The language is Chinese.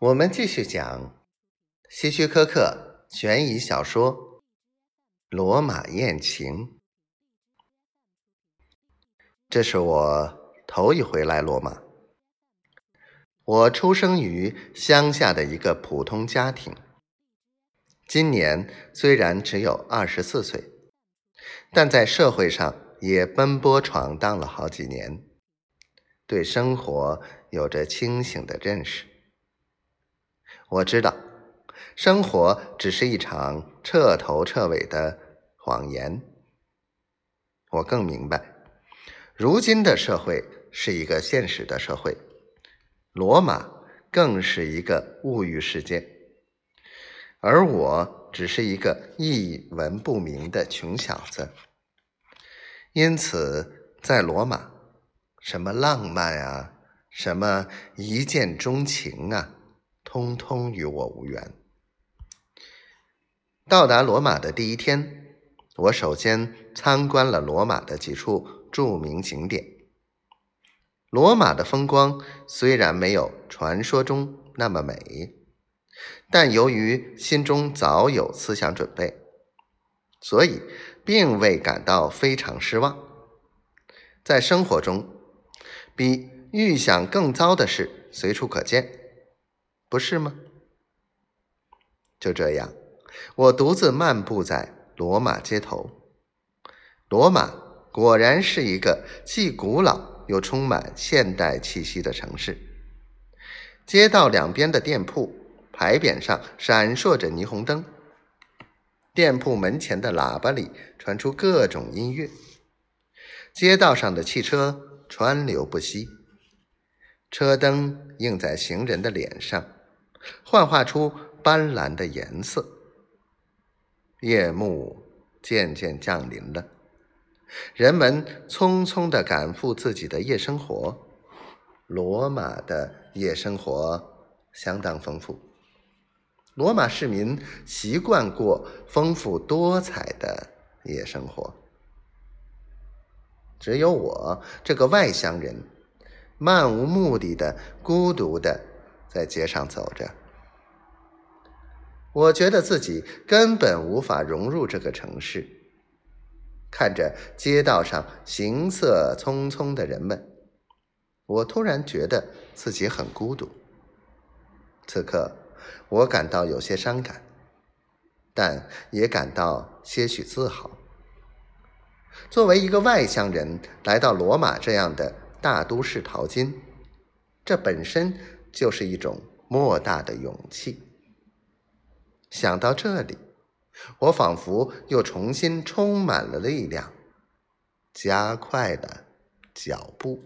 我们继续讲希区柯克悬疑小说《罗马艳情》。这是我头一回来罗马。我出生于乡下的一个普通家庭，今年虽然只有二十四岁，但在社会上也奔波闯荡了好几年，对生活有着清醒的认识。我知道，生活只是一场彻头彻尾的谎言。我更明白，如今的社会是一个现实的社会，罗马更是一个物欲世界，而我只是一个一文不名的穷小子。因此，在罗马，什么浪漫啊，什么一见钟情啊。通通与我无缘。到达罗马的第一天，我首先参观了罗马的几处著名景点。罗马的风光虽然没有传说中那么美，但由于心中早有思想准备，所以并未感到非常失望。在生活中，比预想更糟的事随处可见。不是吗？就这样，我独自漫步在罗马街头。罗马果然是一个既古老又充满现代气息的城市。街道两边的店铺牌匾上闪烁着霓虹灯，店铺门前的喇叭里传出各种音乐，街道上的汽车川流不息，车灯映在行人的脸上。幻化出斑斓的颜色。夜幕渐渐降临了，人们匆匆的赶赴自己的夜生活。罗马的夜生活相当丰富，罗马市民习惯过丰富多彩的夜生活。只有我这个外乡人，漫无目的的、孤独的。在街上走着，我觉得自己根本无法融入这个城市。看着街道上行色匆匆的人们，我突然觉得自己很孤独。此刻，我感到有些伤感，但也感到些许自豪。作为一个外乡人，来到罗马这样的大都市淘金，这本身。就是一种莫大的勇气。想到这里，我仿佛又重新充满了力量，加快了脚步。